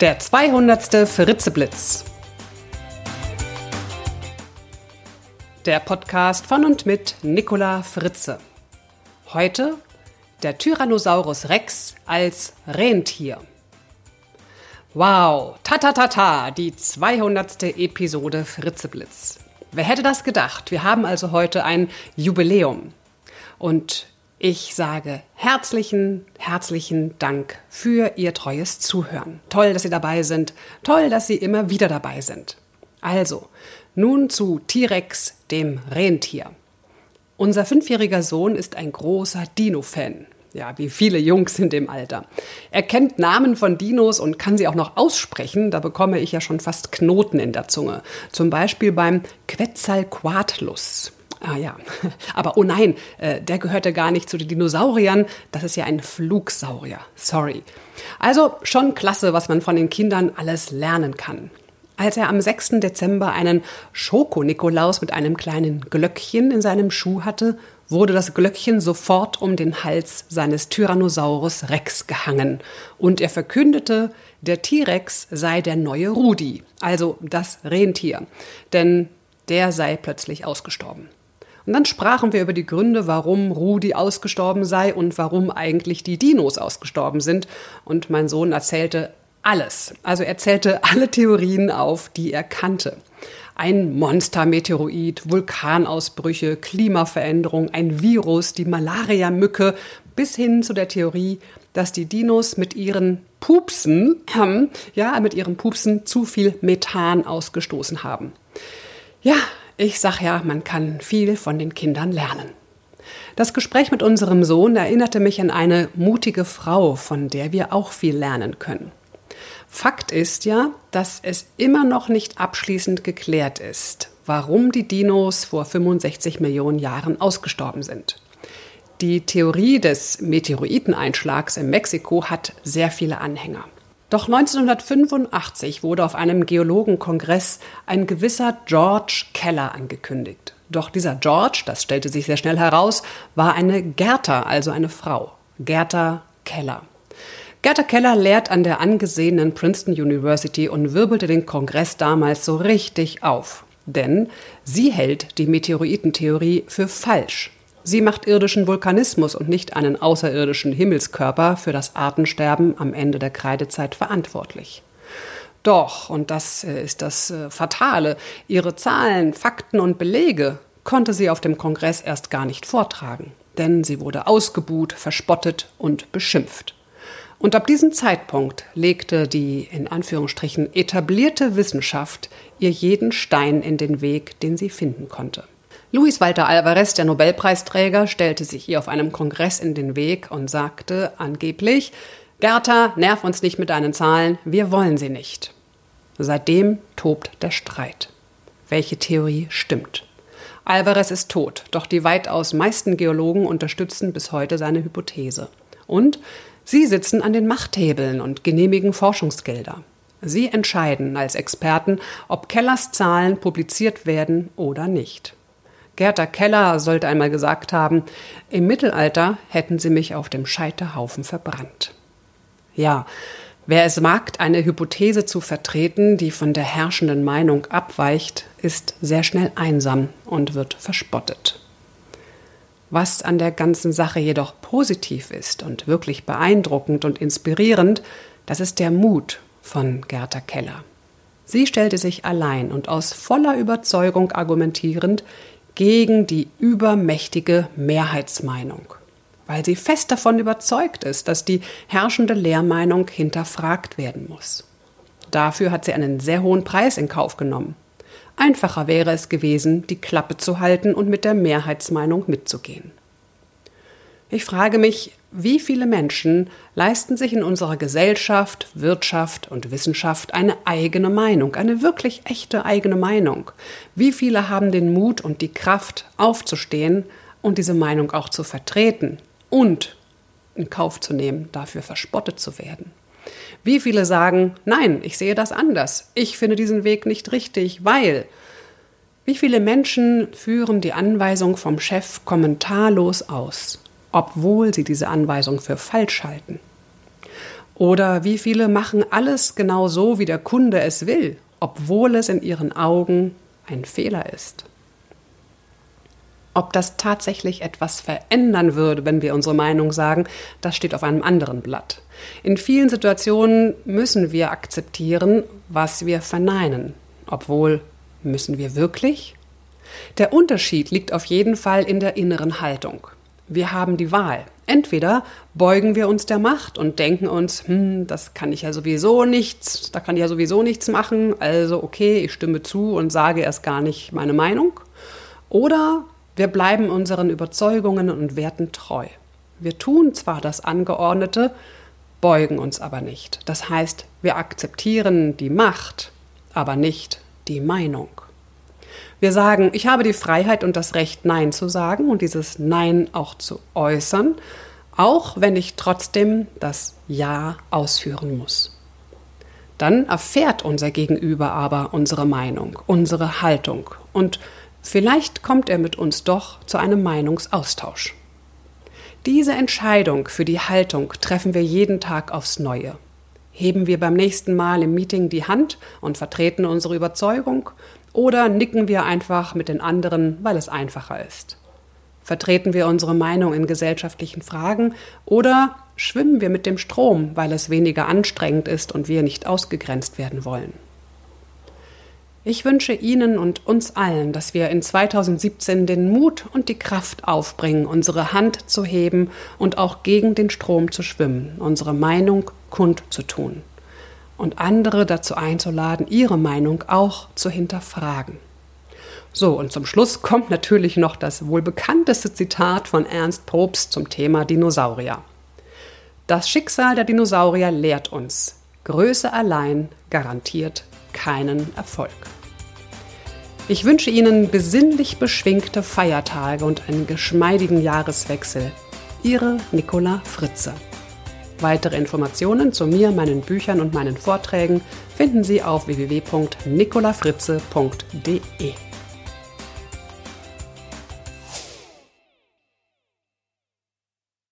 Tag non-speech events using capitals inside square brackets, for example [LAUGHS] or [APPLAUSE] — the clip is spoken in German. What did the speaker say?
Der 200. Fritzeblitz. Der Podcast von und mit Nicola Fritze. Heute der Tyrannosaurus Rex als Rentier. Wow, ta ta ta ta, die 200. Episode Fritzeblitz. Wer hätte das gedacht? Wir haben also heute ein Jubiläum. Und ich sage herzlichen, herzlichen Dank für Ihr treues Zuhören. Toll, dass Sie dabei sind. Toll, dass Sie immer wieder dabei sind. Also, nun zu T-Rex, dem Rentier. Unser fünfjähriger Sohn ist ein großer Dino-Fan. Ja, wie viele Jungs in dem Alter. Er kennt Namen von Dinos und kann sie auch noch aussprechen. Da bekomme ich ja schon fast Knoten in der Zunge. Zum Beispiel beim Quetzalcoatlus. Ah ja, [LAUGHS] aber oh nein, äh, der gehörte gar nicht zu den Dinosauriern. Das ist ja ein Flugsaurier. Sorry. Also schon klasse, was man von den Kindern alles lernen kann. Als er am 6. Dezember einen Schoko-Nikolaus mit einem kleinen Glöckchen in seinem Schuh hatte, wurde das Glöckchen sofort um den Hals seines Tyrannosaurus Rex gehangen und er verkündete, der T-Rex sei der neue Rudi, also das Rentier, denn der sei plötzlich ausgestorben. Und dann sprachen wir über die Gründe, warum Rudi ausgestorben sei und warum eigentlich die Dinos ausgestorben sind. Und mein Sohn erzählte alles. Also er zählte [LAUGHS] alle Theorien auf, die er kannte. Ein Monstermeteoroid, Vulkanausbrüche, Klimaveränderung, ein Virus, die Malaria-Mücke, bis hin zu der Theorie, dass die Dinos mit ihren Pupsen, ähm, ja, mit ihren Pupsen zu viel Methan ausgestoßen haben. Ja, ich sag ja, man kann viel von den Kindern lernen. Das Gespräch mit unserem Sohn erinnerte mich an eine mutige Frau, von der wir auch viel lernen können. Fakt ist ja, dass es immer noch nicht abschließend geklärt ist, warum die Dinos vor 65 Millionen Jahren ausgestorben sind. Die Theorie des Meteoriteneinschlags in Mexiko hat sehr viele Anhänger. Doch 1985 wurde auf einem Geologenkongress ein gewisser George Keller angekündigt. Doch dieser George, das stellte sich sehr schnell heraus, war eine Gerta, also eine Frau. Gerta Keller. Gerta Keller lehrt an der angesehenen Princeton University und wirbelte den Kongress damals so richtig auf. Denn sie hält die Meteoritentheorie für falsch. Sie macht irdischen Vulkanismus und nicht einen außerirdischen Himmelskörper für das Artensterben am Ende der Kreidezeit verantwortlich. Doch, und das äh, ist das äh, Fatale, ihre Zahlen, Fakten und Belege konnte sie auf dem Kongress erst gar nicht vortragen, denn sie wurde ausgebuht, verspottet und beschimpft. Und ab diesem Zeitpunkt legte die in Anführungsstrichen etablierte Wissenschaft ihr jeden Stein in den Weg, den sie finden konnte. Luis Walter Alvarez, der Nobelpreisträger, stellte sich ihr auf einem Kongress in den Weg und sagte angeblich, Gerta, nerv uns nicht mit deinen Zahlen, wir wollen sie nicht. Seitdem tobt der Streit. Welche Theorie stimmt? Alvarez ist tot, doch die weitaus meisten Geologen unterstützen bis heute seine Hypothese. Und sie sitzen an den Machthebeln und genehmigen Forschungsgelder. Sie entscheiden als Experten, ob Kellers Zahlen publiziert werden oder nicht. Gerda Keller sollte einmal gesagt haben, im Mittelalter hätten sie mich auf dem Scheiterhaufen verbrannt. Ja, wer es wagt, eine Hypothese zu vertreten, die von der herrschenden Meinung abweicht, ist sehr schnell einsam und wird verspottet. Was an der ganzen Sache jedoch positiv ist und wirklich beeindruckend und inspirierend, das ist der Mut von Gerda Keller. Sie stellte sich allein und aus voller Überzeugung argumentierend gegen die übermächtige Mehrheitsmeinung, weil sie fest davon überzeugt ist, dass die herrschende Lehrmeinung hinterfragt werden muss. Dafür hat sie einen sehr hohen Preis in Kauf genommen. Einfacher wäre es gewesen, die Klappe zu halten und mit der Mehrheitsmeinung mitzugehen. Ich frage mich, wie viele Menschen leisten sich in unserer Gesellschaft, Wirtschaft und Wissenschaft eine eigene Meinung, eine wirklich echte eigene Meinung? Wie viele haben den Mut und die Kraft, aufzustehen und diese Meinung auch zu vertreten und in Kauf zu nehmen, dafür verspottet zu werden? Wie viele sagen, nein, ich sehe das anders, ich finde diesen Weg nicht richtig, weil wie viele Menschen führen die Anweisung vom Chef kommentarlos aus? Obwohl sie diese Anweisung für falsch halten. Oder wie viele machen alles genau so, wie der Kunde es will, obwohl es in ihren Augen ein Fehler ist? Ob das tatsächlich etwas verändern würde, wenn wir unsere Meinung sagen, das steht auf einem anderen Blatt. In vielen Situationen müssen wir akzeptieren, was wir verneinen. Obwohl, müssen wir wirklich? Der Unterschied liegt auf jeden Fall in der inneren Haltung. Wir haben die Wahl. Entweder beugen wir uns der Macht und denken uns, hm, das kann ich ja sowieso nichts, da kann ich ja sowieso nichts machen, also okay, ich stimme zu und sage erst gar nicht meine Meinung. Oder wir bleiben unseren Überzeugungen und Werten treu. Wir tun zwar das Angeordnete, beugen uns aber nicht. Das heißt, wir akzeptieren die Macht, aber nicht die Meinung. Wir sagen, ich habe die Freiheit und das Recht, Nein zu sagen und dieses Nein auch zu äußern, auch wenn ich trotzdem das Ja ausführen muss. Dann erfährt unser Gegenüber aber unsere Meinung, unsere Haltung und Vielleicht kommt er mit uns doch zu einem Meinungsaustausch. Diese Entscheidung für die Haltung treffen wir jeden Tag aufs Neue. Heben wir beim nächsten Mal im Meeting die Hand und vertreten unsere Überzeugung oder nicken wir einfach mit den anderen, weil es einfacher ist? Vertreten wir unsere Meinung in gesellschaftlichen Fragen oder schwimmen wir mit dem Strom, weil es weniger anstrengend ist und wir nicht ausgegrenzt werden wollen? Ich wünsche Ihnen und uns allen, dass wir in 2017 den Mut und die Kraft aufbringen, unsere Hand zu heben und auch gegen den Strom zu schwimmen, unsere Meinung kundzutun und andere dazu einzuladen, ihre Meinung auch zu hinterfragen. So, und zum Schluss kommt natürlich noch das wohl bekannteste Zitat von Ernst Probst zum Thema Dinosaurier. Das Schicksal der Dinosaurier lehrt uns, Größe allein garantiert keinen Erfolg. Ich wünsche Ihnen besinnlich beschwingte Feiertage und einen geschmeidigen Jahreswechsel. Ihre Nicola Fritze. Weitere Informationen zu mir, meinen Büchern und meinen Vorträgen finden Sie auf www.nicolafritze.de.